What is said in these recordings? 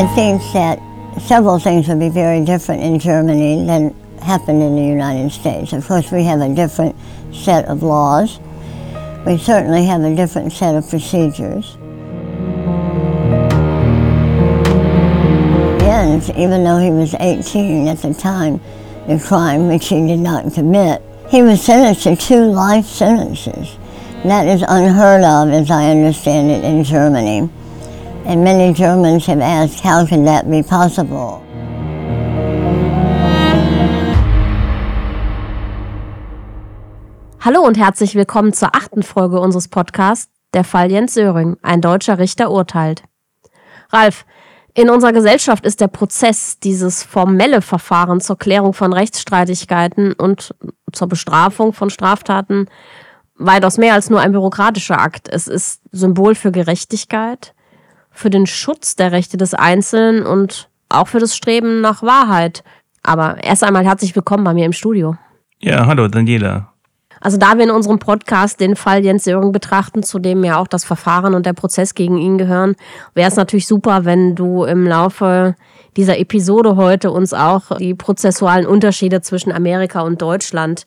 I think that several things would be very different in Germany than happened in the United States. Of course, we have a different set of laws. We certainly have a different set of procedures. Jens, even though he was 18 at the time, the crime which he did not commit, he was sentenced to two life sentences. That is unheard of, as I understand it, in Germany. And many Germans have asked, how can that be possible? Hallo und herzlich willkommen zur achten Folge unseres Podcasts, der Fall Jens Söring, ein deutscher Richter urteilt. Ralf, in unserer Gesellschaft ist der Prozess, dieses formelle Verfahren zur Klärung von Rechtsstreitigkeiten und zur Bestrafung von Straftaten weitaus mehr als nur ein bürokratischer Akt. Es ist Symbol für Gerechtigkeit, für den Schutz der Rechte des Einzelnen und auch für das Streben nach Wahrheit. Aber erst einmal herzlich willkommen bei mir im Studio. Ja, hallo Daniela. Also da wir in unserem Podcast den Fall Jens Söring betrachten, zu dem ja auch das Verfahren und der Prozess gegen ihn gehören, wäre es natürlich super, wenn du im Laufe dieser Episode heute uns auch die prozessualen Unterschiede zwischen Amerika und Deutschland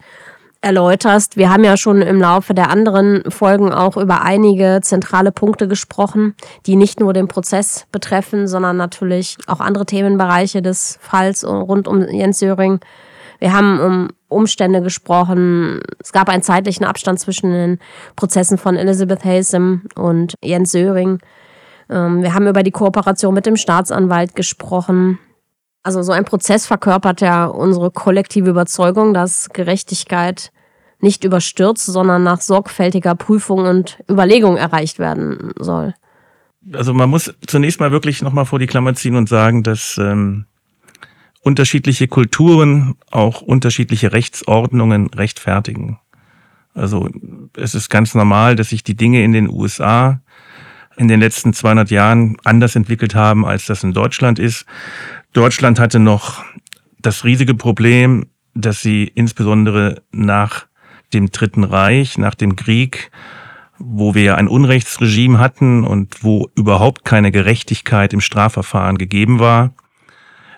erläuterst. Wir haben ja schon im Laufe der anderen Folgen auch über einige zentrale Punkte gesprochen, die nicht nur den Prozess betreffen, sondern natürlich auch andere Themenbereiche des Falls rund um Jens Söring. Wir haben um Umstände gesprochen. Es gab einen zeitlichen Abstand zwischen den Prozessen von Elizabeth Hasem und Jens Söring. Ähm, wir haben über die Kooperation mit dem Staatsanwalt gesprochen. Also so ein Prozess verkörpert ja unsere kollektive Überzeugung, dass Gerechtigkeit nicht überstürzt, sondern nach sorgfältiger Prüfung und Überlegung erreicht werden soll. Also man muss zunächst mal wirklich nochmal vor die Klammer ziehen und sagen, dass ähm, unterschiedliche Kulturen auch unterschiedliche Rechtsordnungen rechtfertigen. Also es ist ganz normal, dass sich die Dinge in den USA in den letzten 200 Jahren anders entwickelt haben, als das in Deutschland ist. Deutschland hatte noch das riesige Problem, dass sie insbesondere nach dem Dritten Reich, nach dem Krieg, wo wir ein Unrechtsregime hatten und wo überhaupt keine Gerechtigkeit im Strafverfahren gegeben war,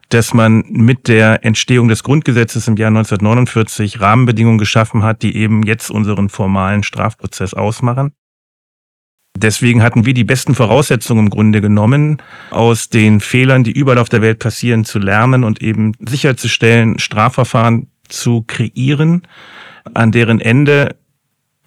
dass man mit der Entstehung des Grundgesetzes im Jahr 1949 Rahmenbedingungen geschaffen hat, die eben jetzt unseren formalen Strafprozess ausmachen. Deswegen hatten wir die besten Voraussetzungen im Grunde genommen, aus den Fehlern, die überall auf der Welt passieren, zu lernen und eben sicherzustellen, Strafverfahren zu kreieren, an deren Ende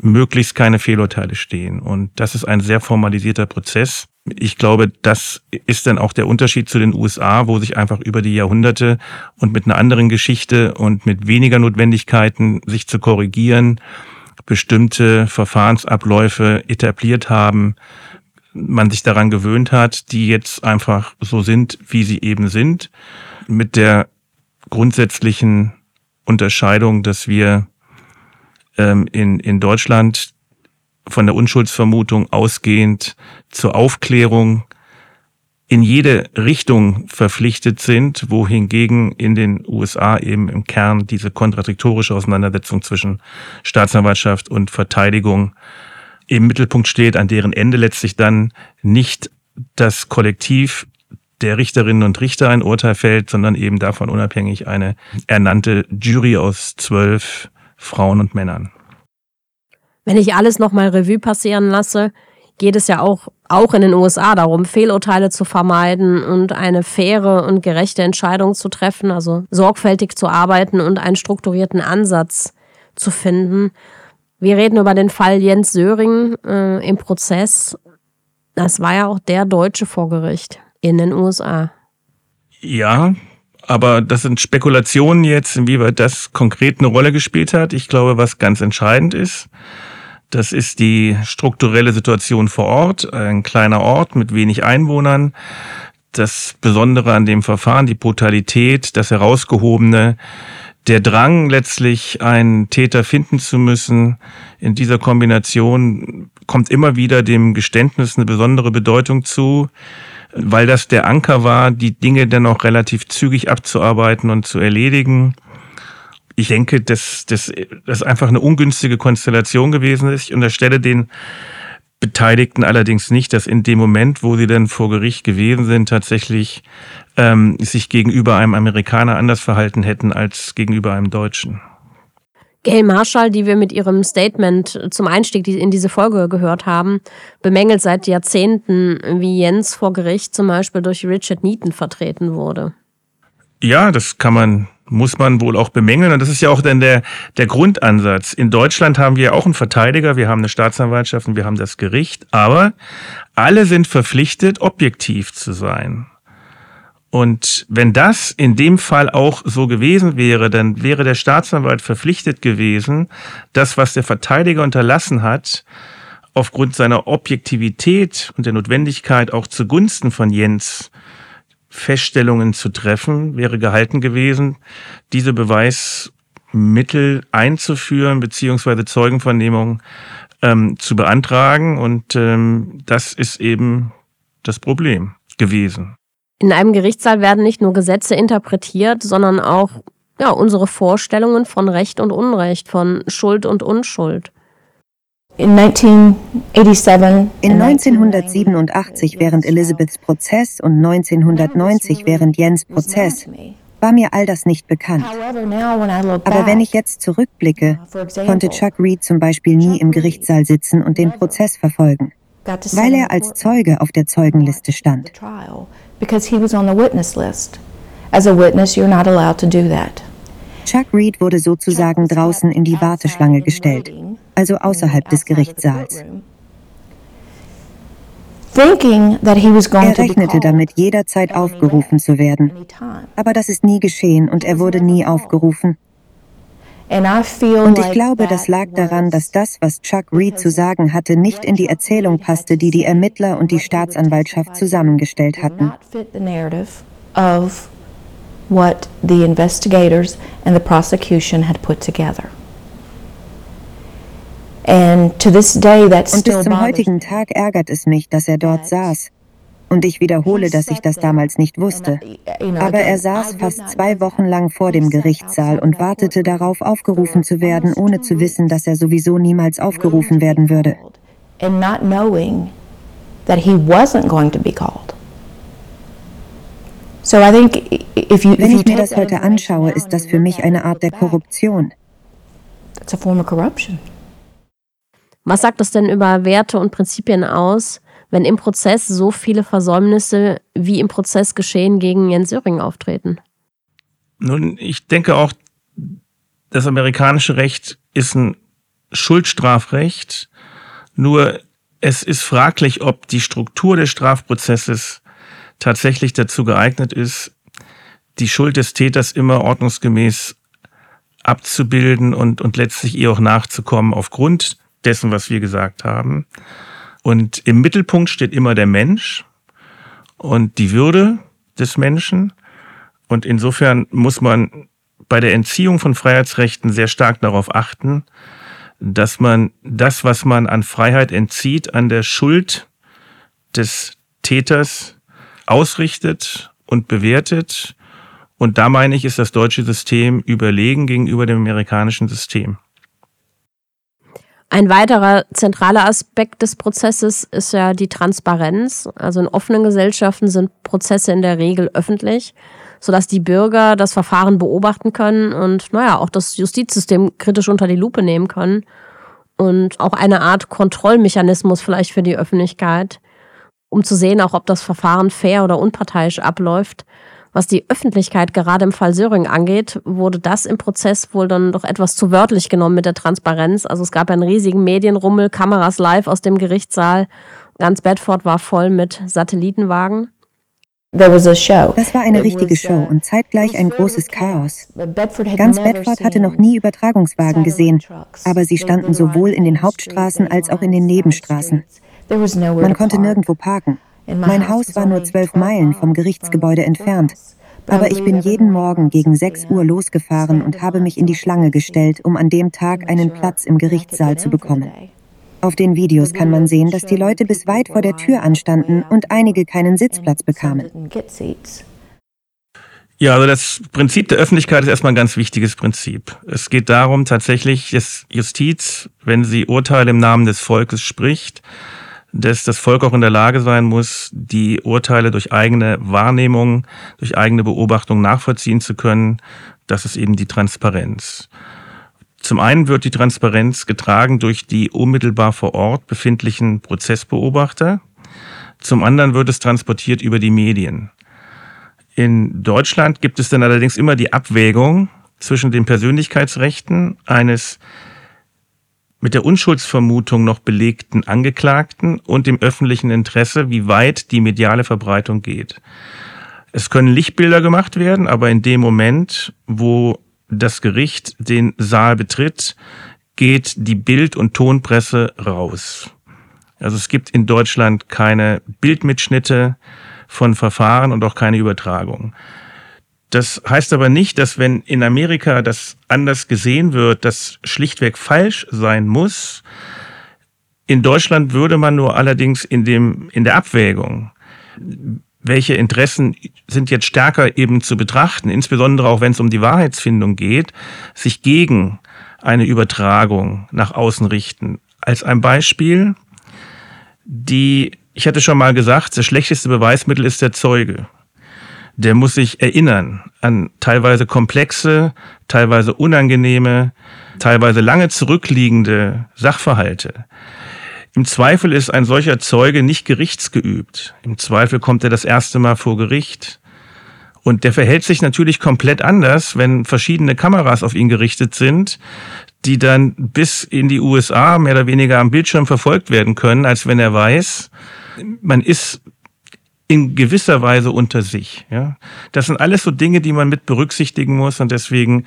möglichst keine Fehlurteile stehen. Und das ist ein sehr formalisierter Prozess. Ich glaube, das ist dann auch der Unterschied zu den USA, wo sich einfach über die Jahrhunderte und mit einer anderen Geschichte und mit weniger Notwendigkeiten, sich zu korrigieren, bestimmte Verfahrensabläufe etabliert haben, man sich daran gewöhnt hat, die jetzt einfach so sind, wie sie eben sind, mit der grundsätzlichen Unterscheidung, dass wir ähm, in, in Deutschland von der Unschuldsvermutung ausgehend zur Aufklärung in jede Richtung verpflichtet sind, wohingegen in den USA eben im Kern diese kontradiktorische Auseinandersetzung zwischen Staatsanwaltschaft und Verteidigung im Mittelpunkt steht, an deren Ende letztlich dann nicht das Kollektiv der Richterinnen und Richter ein Urteil fällt, sondern eben davon unabhängig eine ernannte Jury aus zwölf Frauen und Männern. Wenn ich alles nochmal Revue passieren lasse, geht es ja auch, auch in den USA darum, Fehlurteile zu vermeiden und eine faire und gerechte Entscheidung zu treffen, also sorgfältig zu arbeiten und einen strukturierten Ansatz zu finden. Wir reden über den Fall Jens Söring äh, im Prozess. Das war ja auch der Deutsche vor Gericht in den USA. Ja, aber das sind Spekulationen jetzt, inwieweit das konkret eine Rolle gespielt hat. Ich glaube, was ganz entscheidend ist, das ist die strukturelle Situation vor Ort, ein kleiner Ort mit wenig Einwohnern. Das Besondere an dem Verfahren, die Brutalität, das Herausgehobene, der Drang, letztlich einen Täter finden zu müssen, in dieser Kombination kommt immer wieder dem Geständnis eine besondere Bedeutung zu, weil das der Anker war, die Dinge dann auch relativ zügig abzuarbeiten und zu erledigen ich denke, dass das einfach eine ungünstige Konstellation gewesen ist. Ich unterstelle den Beteiligten allerdings nicht, dass in dem Moment, wo sie dann vor Gericht gewesen sind, tatsächlich ähm, sich gegenüber einem Amerikaner anders verhalten hätten als gegenüber einem Deutschen. Gail Marshall, die wir mit ihrem Statement zum Einstieg in diese Folge gehört haben, bemängelt seit Jahrzehnten, wie Jens vor Gericht zum Beispiel durch Richard Neaton vertreten wurde. Ja, das kann man, muss man wohl auch bemängeln. Und das ist ja auch dann der, der Grundansatz. In Deutschland haben wir auch einen Verteidiger, wir haben eine Staatsanwaltschaft und wir haben das Gericht. Aber alle sind verpflichtet, objektiv zu sein. Und wenn das in dem Fall auch so gewesen wäre, dann wäre der Staatsanwalt verpflichtet gewesen, das, was der Verteidiger unterlassen hat, aufgrund seiner Objektivität und der Notwendigkeit auch zugunsten von Jens Feststellungen zu treffen, wäre gehalten gewesen, diese Beweismittel einzuführen, beziehungsweise Zeugenvernehmung ähm, zu beantragen. Und ähm, das ist eben das Problem gewesen. In einem Gerichtssaal werden nicht nur Gesetze interpretiert, sondern auch ja, unsere Vorstellungen von Recht und Unrecht, von Schuld und Unschuld. In 1987 während Elizabeths Prozess und 1990 während Jens Prozess war mir all das nicht bekannt. Aber wenn ich jetzt zurückblicke, konnte Chuck Reed zum Beispiel nie im Gerichtssaal sitzen und den Prozess verfolgen, weil er als Zeuge auf der Zeugenliste stand because he was on the witness list. As a witness, you're not allowed to do that. Chuck Reed wurde sozusagen draußen in die Warteschlange gestellt, also außerhalb des Gerichtssaals. Er rechnete damit, jederzeit aufgerufen zu werden. Aber das ist nie geschehen und er wurde nie aufgerufen. Und ich glaube, das lag daran, dass das, was Chuck Reed zu sagen hatte, nicht in die Erzählung passte, die die Ermittler und die Staatsanwaltschaft zusammengestellt hatten. What the investigators and the prosecution had put together. And to this day, that und bis zum heutigen Tag ärgert es mich, dass er dort saß und ich wiederhole, dass ich das damals nicht wusste. Aber er saß fast zwei Wochen lang vor dem Gerichtssaal und wartete darauf, aufgerufen zu werden, ohne zu wissen, dass er sowieso niemals aufgerufen werden würde. Wenn ich mir das heute anschaue, ist das für mich eine Art der Korruption. Was sagt das denn über Werte und Prinzipien aus, wenn im Prozess so viele Versäumnisse wie im Prozess geschehen gegen Jens Söring auftreten? Nun, ich denke auch, das amerikanische Recht ist ein Schuldstrafrecht, nur es ist fraglich, ob die Struktur des Strafprozesses tatsächlich dazu geeignet ist, die Schuld des Täters immer ordnungsgemäß abzubilden und, und letztlich ihr auch nachzukommen aufgrund dessen, was wir gesagt haben. Und im Mittelpunkt steht immer der Mensch und die Würde des Menschen. Und insofern muss man bei der Entziehung von Freiheitsrechten sehr stark darauf achten, dass man das, was man an Freiheit entzieht, an der Schuld des Täters ausrichtet und bewertet. Und da meine ich, ist das deutsche System überlegen gegenüber dem amerikanischen System. Ein weiterer zentraler Aspekt des Prozesses ist ja die Transparenz. Also in offenen Gesellschaften sind Prozesse in der Regel öffentlich, sodass die Bürger das Verfahren beobachten können und naja, auch das Justizsystem kritisch unter die Lupe nehmen können. Und auch eine Art Kontrollmechanismus vielleicht für die Öffentlichkeit, um zu sehen, auch ob das Verfahren fair oder unparteiisch abläuft. Was die Öffentlichkeit gerade im Fall Söring angeht, wurde das im Prozess wohl dann doch etwas zu wörtlich genommen mit der Transparenz. Also es gab einen riesigen Medienrummel, Kameras live aus dem Gerichtssaal. Ganz Bedford war voll mit Satellitenwagen. Das war eine richtige Show und zeitgleich ein großes Chaos. Ganz Bedford hatte noch nie Übertragungswagen gesehen, aber sie standen sowohl in den Hauptstraßen als auch in den Nebenstraßen. Man konnte nirgendwo parken. Mein Haus war nur zwölf Meilen vom Gerichtsgebäude entfernt. Aber ich bin jeden Morgen gegen 6 Uhr losgefahren und habe mich in die Schlange gestellt, um an dem Tag einen Platz im Gerichtssaal zu bekommen. Auf den Videos kann man sehen, dass die Leute bis weit vor der Tür anstanden und einige keinen Sitzplatz bekamen. Ja, also das Prinzip der Öffentlichkeit ist erstmal ein ganz wichtiges Prinzip. Es geht darum, tatsächlich, dass Justiz, wenn sie Urteile im Namen des Volkes spricht, dass das Volk auch in der Lage sein muss, die Urteile durch eigene Wahrnehmung, durch eigene Beobachtung nachvollziehen zu können. Das ist eben die Transparenz. Zum einen wird die Transparenz getragen durch die unmittelbar vor Ort befindlichen Prozessbeobachter. Zum anderen wird es transportiert über die Medien. In Deutschland gibt es dann allerdings immer die Abwägung zwischen den Persönlichkeitsrechten eines mit der Unschuldsvermutung noch belegten Angeklagten und dem öffentlichen Interesse, wie weit die mediale Verbreitung geht. Es können Lichtbilder gemacht werden, aber in dem Moment, wo das Gericht den Saal betritt, geht die Bild- und Tonpresse raus. Also es gibt in Deutschland keine Bildmitschnitte von Verfahren und auch keine Übertragung. Das heißt aber nicht, dass wenn in Amerika das anders gesehen wird, das schlichtweg falsch sein muss. In Deutschland würde man nur allerdings in dem, in der Abwägung, welche Interessen sind jetzt stärker eben zu betrachten, insbesondere auch wenn es um die Wahrheitsfindung geht, sich gegen eine Übertragung nach außen richten. Als ein Beispiel, die, ich hatte schon mal gesagt, das schlechteste Beweismittel ist der Zeuge der muss sich erinnern an teilweise komplexe, teilweise unangenehme, teilweise lange zurückliegende Sachverhalte. Im Zweifel ist ein solcher Zeuge nicht gerichtsgeübt. Im Zweifel kommt er das erste Mal vor Gericht. Und der verhält sich natürlich komplett anders, wenn verschiedene Kameras auf ihn gerichtet sind, die dann bis in die USA mehr oder weniger am Bildschirm verfolgt werden können, als wenn er weiß, man ist in gewisser Weise unter sich. Ja, das sind alles so Dinge, die man mit berücksichtigen muss und deswegen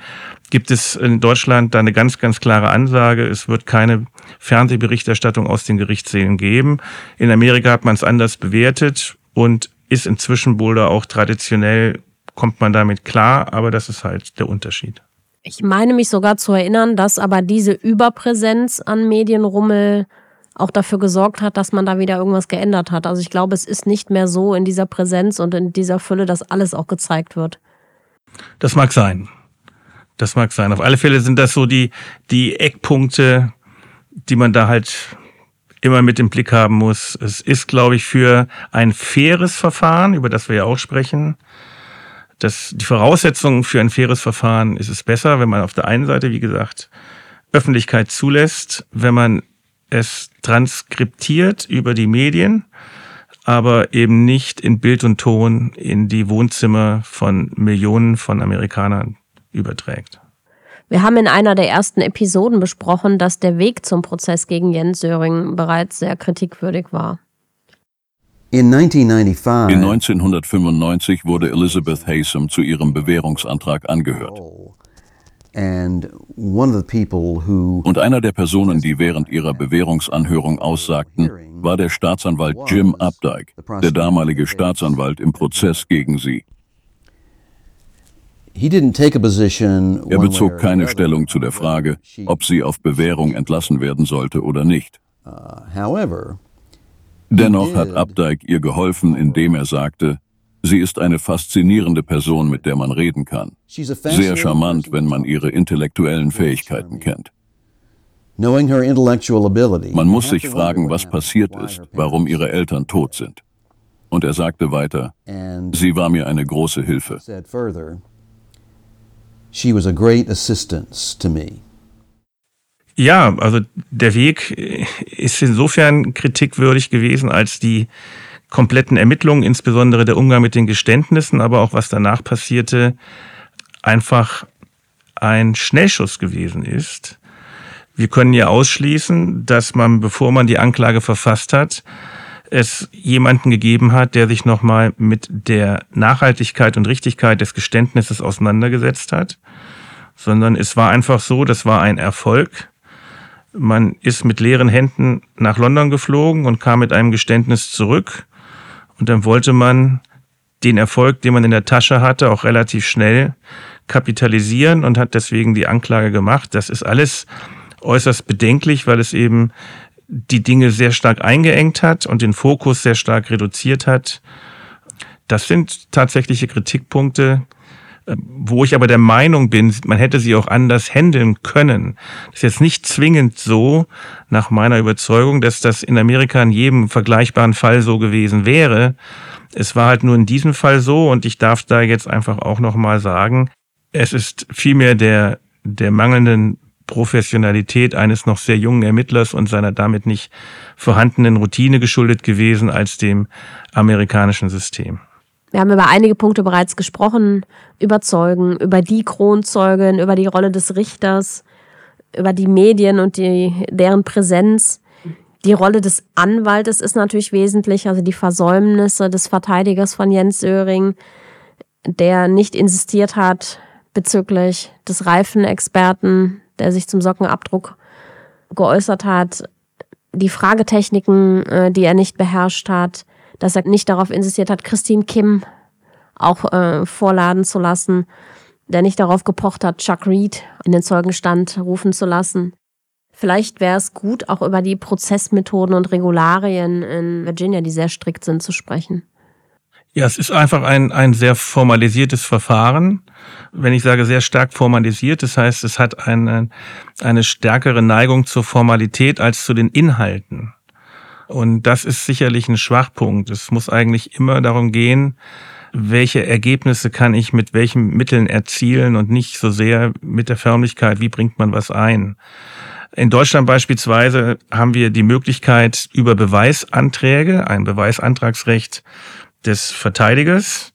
gibt es in Deutschland da eine ganz, ganz klare Ansage: Es wird keine Fernsehberichterstattung aus den Gerichtssälen geben. In Amerika hat man es anders bewertet und ist inzwischen wohl da auch traditionell kommt man damit klar, aber das ist halt der Unterschied. Ich meine mich sogar zu erinnern, dass aber diese Überpräsenz an Medienrummel auch dafür gesorgt hat, dass man da wieder irgendwas geändert hat. Also ich glaube, es ist nicht mehr so in dieser Präsenz und in dieser Fülle, dass alles auch gezeigt wird. Das mag sein. Das mag sein. Auf alle Fälle sind das so die, die Eckpunkte, die man da halt immer mit im Blick haben muss. Es ist, glaube ich, für ein faires Verfahren, über das wir ja auch sprechen, dass die Voraussetzungen für ein faires Verfahren ist es besser, wenn man auf der einen Seite, wie gesagt, Öffentlichkeit zulässt, wenn man es transkriptiert über die Medien, aber eben nicht in Bild und Ton in die Wohnzimmer von Millionen von Amerikanern überträgt. Wir haben in einer der ersten Episoden besprochen, dass der Weg zum Prozess gegen Jens Söring bereits sehr kritikwürdig war. In 1995 wurde Elizabeth Haysom zu ihrem Bewährungsantrag angehört. Und einer der Personen, die während ihrer Bewährungsanhörung aussagten, war der Staatsanwalt Jim Updike, der damalige Staatsanwalt im Prozess gegen sie. Er bezog keine Stellung zu der Frage, ob sie auf Bewährung entlassen werden sollte oder nicht. Uh, Dennoch hat Updike ihr geholfen, indem er sagte, Sie ist eine faszinierende Person, mit der man reden kann. Sehr charmant, wenn man ihre intellektuellen Fähigkeiten kennt. Man muss sich fragen, was passiert ist, warum ihre Eltern tot sind. Und er sagte weiter, sie war mir eine große Hilfe. Ja, also der Weg ist insofern kritikwürdig gewesen, als die kompletten Ermittlungen, insbesondere der Umgang mit den Geständnissen, aber auch was danach passierte, einfach ein Schnellschuss gewesen ist. Wir können ja ausschließen, dass man, bevor man die Anklage verfasst hat, es jemanden gegeben hat, der sich nochmal mit der Nachhaltigkeit und Richtigkeit des Geständnisses auseinandergesetzt hat, sondern es war einfach so, das war ein Erfolg. Man ist mit leeren Händen nach London geflogen und kam mit einem Geständnis zurück und dann wollte man den Erfolg, den man in der Tasche hatte, auch relativ schnell kapitalisieren und hat deswegen die Anklage gemacht. Das ist alles äußerst bedenklich, weil es eben die Dinge sehr stark eingeengt hat und den Fokus sehr stark reduziert hat. Das sind tatsächliche Kritikpunkte. Äh, wo ich aber der Meinung bin, man hätte sie auch anders handeln können. Das ist jetzt nicht zwingend so, nach meiner Überzeugung, dass das in Amerika in jedem vergleichbaren Fall so gewesen wäre. Es war halt nur in diesem Fall so und ich darf da jetzt einfach auch nochmal sagen, es ist vielmehr der, der mangelnden Professionalität eines noch sehr jungen Ermittlers und seiner damit nicht vorhandenen Routine geschuldet gewesen als dem amerikanischen System. Wir haben über einige Punkte bereits gesprochen, über Zeugen, über die Kronzeugen, über die Rolle des Richters, über die Medien und die, deren Präsenz. Die Rolle des Anwaltes ist natürlich wesentlich, also die Versäumnisse des Verteidigers von Jens Söring, der nicht insistiert hat bezüglich des Reifenexperten, der sich zum Sockenabdruck geäußert hat, die Fragetechniken, äh, die er nicht beherrscht hat, dass er nicht darauf insistiert hat, Christine Kim auch äh, vorladen zu lassen, der nicht darauf gepocht hat, Chuck Reed in den Zeugenstand rufen zu lassen. Vielleicht wäre es gut, auch über die Prozessmethoden und Regularien in Virginia, die sehr strikt sind, zu sprechen. Ja, es ist einfach ein, ein sehr formalisiertes Verfahren. Wenn ich sage sehr stark formalisiert, das heißt, es hat eine, eine stärkere Neigung zur Formalität als zu den Inhalten. Und das ist sicherlich ein Schwachpunkt. Es muss eigentlich immer darum gehen, welche Ergebnisse kann ich mit welchen Mitteln erzielen und nicht so sehr mit der Förmlichkeit, wie bringt man was ein. In Deutschland beispielsweise haben wir die Möglichkeit, über Beweisanträge, ein Beweisantragsrecht des Verteidigers,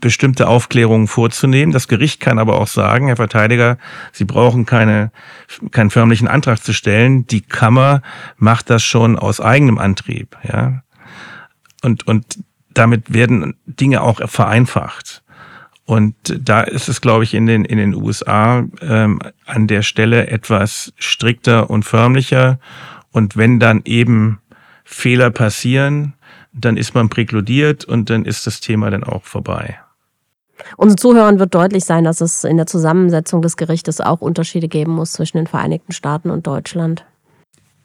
bestimmte Aufklärungen vorzunehmen. Das Gericht kann aber auch sagen, Herr Verteidiger, Sie brauchen keine, keinen förmlichen Antrag zu stellen. Die Kammer macht das schon aus eigenem Antrieb, ja. Und, und damit werden Dinge auch vereinfacht. Und da ist es, glaube ich, in den, in den USA ähm, an der Stelle etwas strikter und förmlicher. Und wenn dann eben Fehler passieren, dann ist man präkludiert und dann ist das Thema dann auch vorbei. Unseren Zuhörern wird deutlich sein, dass es in der Zusammensetzung des Gerichtes auch Unterschiede geben muss zwischen den Vereinigten Staaten und Deutschland.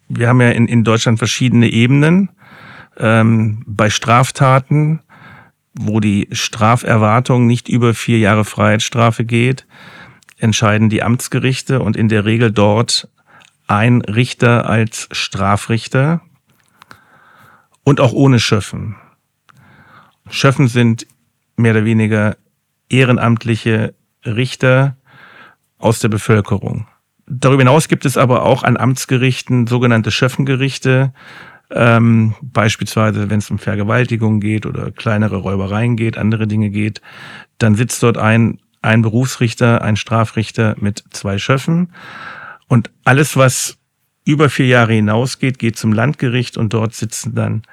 Wir haben ja in, in Deutschland verschiedene Ebenen. Ähm, bei Straftaten, wo die Straferwartung nicht über vier Jahre Freiheitsstrafe geht, entscheiden die Amtsgerichte und in der Regel dort ein Richter als Strafrichter und auch ohne Schöffen. Schöffen sind mehr oder weniger ehrenamtliche Richter aus der Bevölkerung. Darüber hinaus gibt es aber auch an Amtsgerichten sogenannte Schöffengerichte, ähm, beispielsweise wenn es um Vergewaltigung geht oder kleinere Räubereien geht, andere Dinge geht, dann sitzt dort ein, ein Berufsrichter, ein Strafrichter mit zwei Schöffen. Und alles, was über vier Jahre hinausgeht, geht zum Landgericht und dort sitzen dann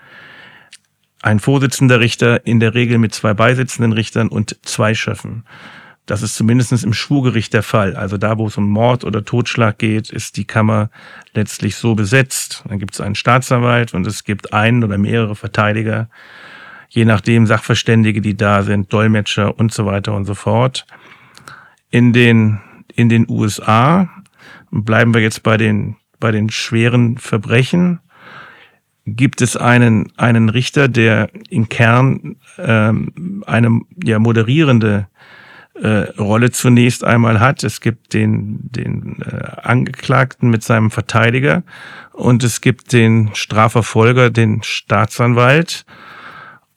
ein Vorsitzender Richter in der Regel mit zwei beisitzenden Richtern und zwei Schöffen. Das ist zumindest im Schwurgericht der Fall. Also da, wo es um Mord oder Totschlag geht, ist die Kammer letztlich so besetzt. Dann gibt es einen Staatsanwalt und es gibt einen oder mehrere Verteidiger, je nachdem Sachverständige, die da sind, Dolmetscher und so weiter und so fort. In den, in den USA bleiben wir jetzt bei den, bei den schweren Verbrechen gibt es einen, einen Richter, der im Kern ähm, eine ja, moderierende äh, Rolle zunächst einmal hat. Es gibt den, den äh, Angeklagten mit seinem Verteidiger und es gibt den Strafverfolger, den Staatsanwalt.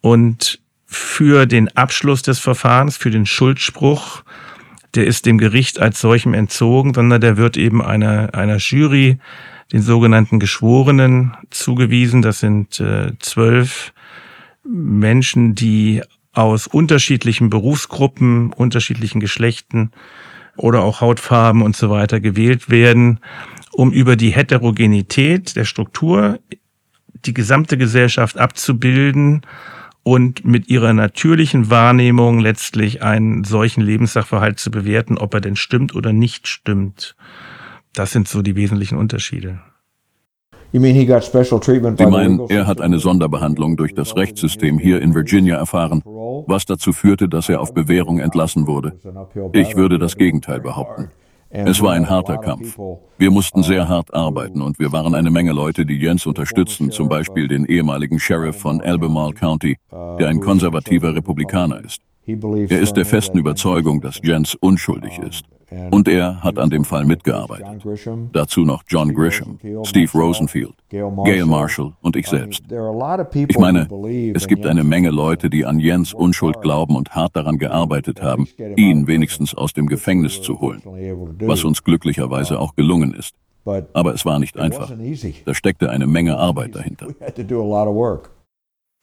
Und für den Abschluss des Verfahrens, für den Schuldspruch, der ist dem Gericht als solchem entzogen, sondern der wird eben einer, einer Jury den sogenannten Geschworenen zugewiesen. Das sind äh, zwölf Menschen, die aus unterschiedlichen Berufsgruppen, unterschiedlichen Geschlechten oder auch Hautfarben und so weiter gewählt werden, um über die Heterogenität der Struktur die gesamte Gesellschaft abzubilden und mit ihrer natürlichen Wahrnehmung letztlich einen solchen Lebenssachverhalt zu bewerten, ob er denn stimmt oder nicht stimmt. Das sind so die wesentlichen Unterschiede. Sie meinen, er hat eine Sonderbehandlung durch das Rechtssystem hier in Virginia erfahren, was dazu führte, dass er auf Bewährung entlassen wurde. Ich würde das Gegenteil behaupten. Es war ein harter Kampf. Wir mussten sehr hart arbeiten und wir waren eine Menge Leute, die Jens unterstützten, zum Beispiel den ehemaligen Sheriff von Albemarle County, der ein konservativer Republikaner ist. Er ist der festen Überzeugung, dass Jens unschuldig ist. Und er hat an dem Fall mitgearbeitet. Dazu noch John Grisham, Steve Rosenfield, Gail Marshall und ich selbst. Ich meine, es gibt eine Menge Leute, die an Jens Unschuld glauben und hart daran gearbeitet haben, ihn wenigstens aus dem Gefängnis zu holen, was uns glücklicherweise auch gelungen ist. Aber es war nicht einfach. Da steckte eine Menge Arbeit dahinter.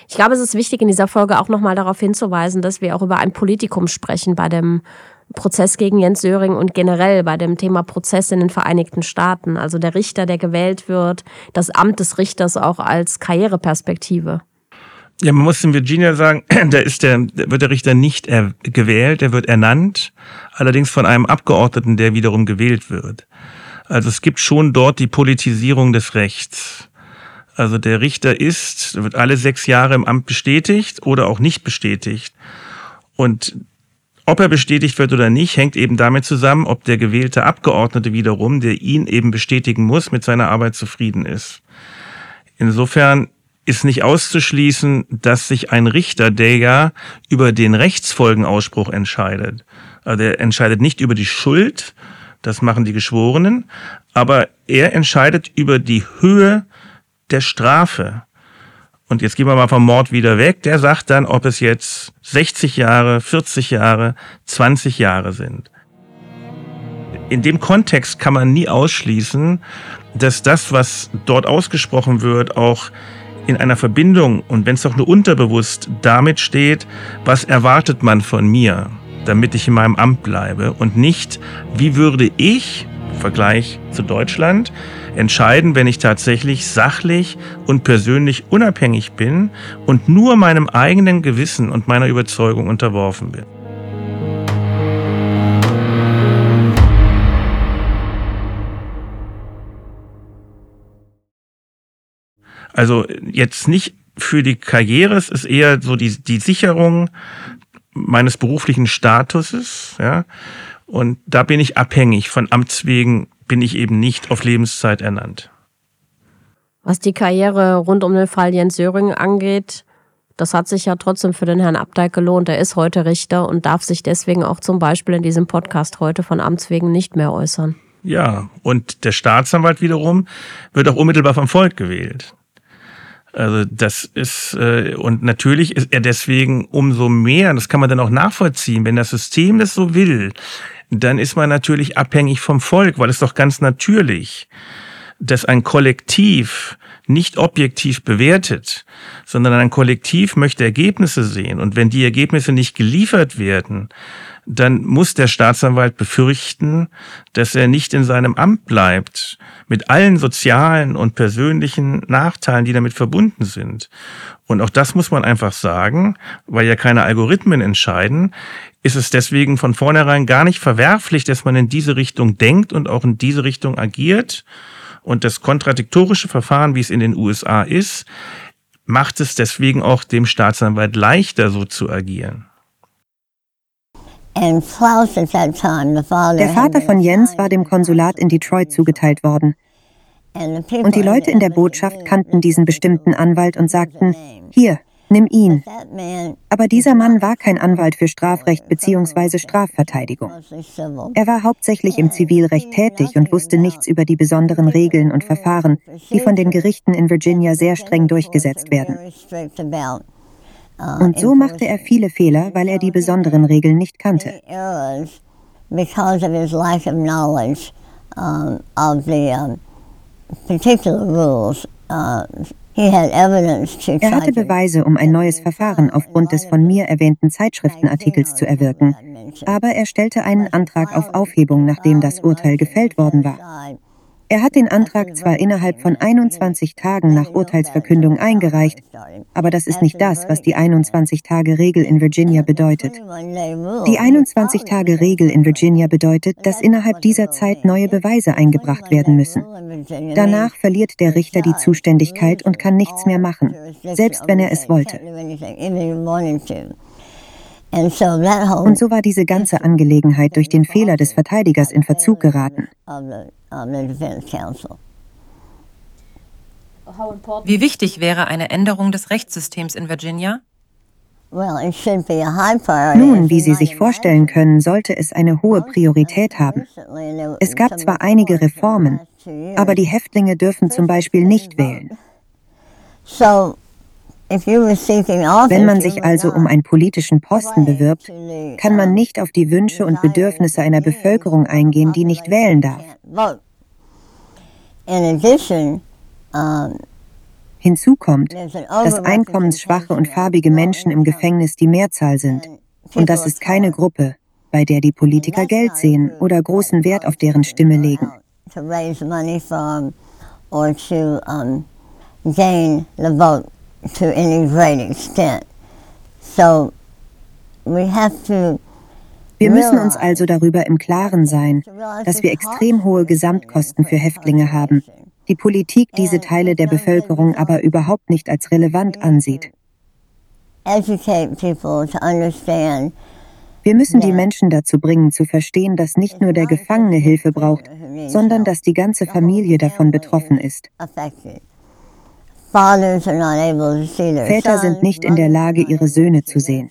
Ich glaube, es ist wichtig, in dieser Folge auch nochmal darauf hinzuweisen, dass wir auch über ein Politikum sprechen bei dem Prozess gegen Jens Söring und generell bei dem Thema Prozess in den Vereinigten Staaten. Also der Richter, der gewählt wird, das Amt des Richters auch als Karriereperspektive. Ja, man muss in Virginia sagen, da ist der, wird der Richter nicht gewählt, er wird ernannt, allerdings von einem Abgeordneten, der wiederum gewählt wird. Also es gibt schon dort die Politisierung des Rechts. Also der Richter ist, wird alle sechs Jahre im Amt bestätigt oder auch nicht bestätigt. Und ob er bestätigt wird oder nicht, hängt eben damit zusammen, ob der gewählte Abgeordnete wiederum, der ihn eben bestätigen muss, mit seiner Arbeit zufrieden ist. Insofern ist nicht auszuschließen, dass sich ein Richter, der ja über den Rechtsfolgenausspruch entscheidet, also der entscheidet nicht über die Schuld, das machen die Geschworenen, aber er entscheidet über die Höhe der Strafe. Und jetzt gehen wir mal vom Mord wieder weg. Der sagt dann, ob es jetzt 60 Jahre, 40 Jahre, 20 Jahre sind. In dem Kontext kann man nie ausschließen, dass das, was dort ausgesprochen wird, auch in einer Verbindung und wenn es auch nur unterbewusst damit steht, was erwartet man von mir, damit ich in meinem Amt bleibe und nicht, wie würde ich Vergleich zu Deutschland entscheiden, wenn ich tatsächlich sachlich und persönlich unabhängig bin und nur meinem eigenen Gewissen und meiner Überzeugung unterworfen bin. Also jetzt nicht für die Karriere, es ist eher so die, die Sicherung meines beruflichen Statuses, ja. Und da bin ich abhängig. Von Amts wegen bin ich eben nicht auf Lebenszeit ernannt. Was die Karriere rund um den Fall Jens Söring angeht, das hat sich ja trotzdem für den Herrn Abdeig gelohnt. Er ist heute Richter und darf sich deswegen auch zum Beispiel in diesem Podcast heute von Amts wegen nicht mehr äußern. Ja, und der Staatsanwalt wiederum wird auch unmittelbar vom Volk gewählt. Also das ist, äh, und natürlich ist er deswegen umso mehr, das kann man dann auch nachvollziehen, wenn das System das so will, dann ist man natürlich abhängig vom Volk, weil es doch ganz natürlich, dass ein Kollektiv nicht objektiv bewertet, sondern ein Kollektiv möchte Ergebnisse sehen. Und wenn die Ergebnisse nicht geliefert werden, dann muss der Staatsanwalt befürchten, dass er nicht in seinem Amt bleibt, mit allen sozialen und persönlichen Nachteilen, die damit verbunden sind. Und auch das muss man einfach sagen, weil ja keine Algorithmen entscheiden, ist es deswegen von vornherein gar nicht verwerflich, dass man in diese Richtung denkt und auch in diese Richtung agiert. Und das kontradiktorische Verfahren, wie es in den USA ist, macht es deswegen auch dem Staatsanwalt leichter, so zu agieren. Der Vater von Jens war dem Konsulat in Detroit zugeteilt worden. Und die Leute in der Botschaft kannten diesen bestimmten Anwalt und sagten, hier, nimm ihn. Aber dieser Mann war kein Anwalt für Strafrecht bzw. Strafverteidigung. Er war hauptsächlich im Zivilrecht tätig und wusste nichts über die besonderen Regeln und Verfahren, die von den Gerichten in Virginia sehr streng durchgesetzt werden. Und so machte er viele Fehler, weil er die besonderen Regeln nicht kannte. Uh, er hatte Beweise, um ein neues Verfahren aufgrund des von mir erwähnten Zeitschriftenartikels zu erwirken, aber er stellte einen Antrag auf Aufhebung, nachdem das Urteil gefällt worden war. Er hat den Antrag zwar innerhalb von 21 Tagen nach Urteilsverkündung eingereicht, aber das ist nicht das, was die 21-Tage-Regel in Virginia bedeutet. Die 21-Tage-Regel in Virginia bedeutet, dass innerhalb dieser Zeit neue Beweise eingebracht werden müssen. Danach verliert der Richter die Zuständigkeit und kann nichts mehr machen, selbst wenn er es wollte. Und so war diese ganze Angelegenheit durch den Fehler des Verteidigers in Verzug geraten. Wie wichtig wäre eine Änderung des Rechtssystems in Virginia? Nun, wie Sie sich vorstellen können, sollte es eine hohe Priorität haben. Es gab zwar einige Reformen, aber die Häftlinge dürfen zum Beispiel nicht wählen. Wenn man sich also um einen politischen Posten bewirbt, kann man nicht auf die Wünsche und Bedürfnisse einer Bevölkerung eingehen, die nicht wählen darf. Hinzu kommt, dass einkommensschwache und farbige Menschen im Gefängnis die Mehrzahl sind. Und das ist keine Gruppe, bei der die Politiker Geld sehen oder großen Wert auf deren Stimme legen. to any great extent. So we have to wir müssen uns also darüber im Klaren sein, dass wir extrem hohe Gesamtkosten für Häftlinge haben, die Politik diese Teile der Bevölkerung aber überhaupt nicht als relevant ansieht. Wir müssen die Menschen dazu bringen, zu verstehen, dass nicht nur der Gefangene Hilfe braucht, sondern dass die ganze Familie davon betroffen ist. Väter sind nicht in der Lage, ihre Söhne zu sehen.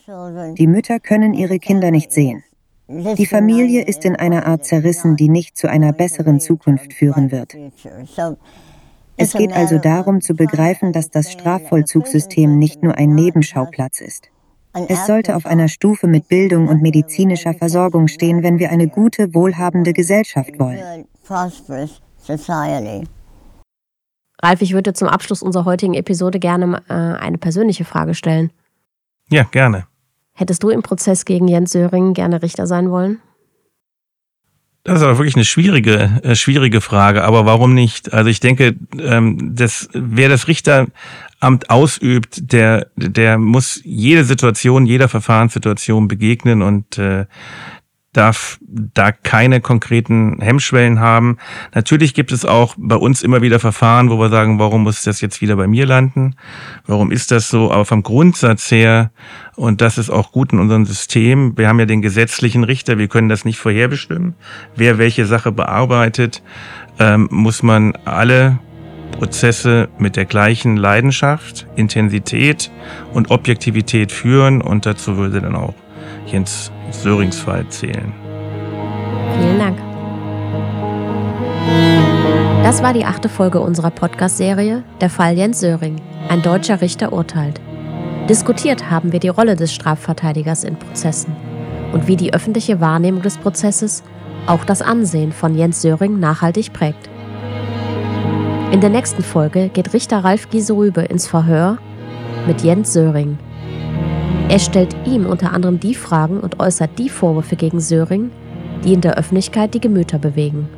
Die Mütter können ihre Kinder nicht sehen. Die Familie ist in einer Art zerrissen, die nicht zu einer besseren Zukunft führen wird. Es geht also darum zu begreifen, dass das Strafvollzugssystem nicht nur ein Nebenschauplatz ist. Es sollte auf einer Stufe mit Bildung und medizinischer Versorgung stehen, wenn wir eine gute, wohlhabende Gesellschaft wollen. Ralf, ich würde zum Abschluss unserer heutigen Episode gerne äh, eine persönliche Frage stellen. Ja, gerne. Hättest du im Prozess gegen Jens Söring gerne Richter sein wollen? Das ist aber wirklich eine schwierige, äh, schwierige Frage. Aber warum nicht? Also ich denke, ähm, das, wer das Richteramt ausübt, der, der muss jede Situation, jeder Verfahrenssituation begegnen und äh, darf da keine konkreten Hemmschwellen haben. Natürlich gibt es auch bei uns immer wieder Verfahren, wo wir sagen, warum muss das jetzt wieder bei mir landen? Warum ist das so? Aber vom Grundsatz her, und das ist auch gut in unserem System, wir haben ja den gesetzlichen Richter, wir können das nicht vorherbestimmen. Wer welche Sache bearbeitet, ähm, muss man alle Prozesse mit der gleichen Leidenschaft, Intensität und Objektivität führen und dazu würde dann auch Jens Söringsfall zählen. Vielen Dank. Das war die achte Folge unserer Podcast-Serie Der Fall Jens Söring. Ein deutscher Richter urteilt. Diskutiert haben wir die Rolle des Strafverteidigers in Prozessen und wie die öffentliche Wahrnehmung des Prozesses auch das Ansehen von Jens Söring nachhaltig prägt. In der nächsten Folge geht Richter Ralf Gieserübe ins Verhör mit Jens Söring. Er stellt ihm unter anderem die Fragen und äußert die Vorwürfe gegen Söring, die in der Öffentlichkeit die Gemüter bewegen.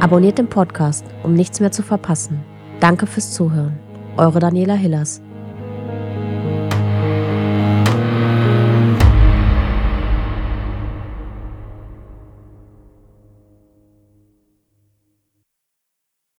Abonniert den Podcast, um nichts mehr zu verpassen. Danke fürs Zuhören. Eure Daniela Hillers.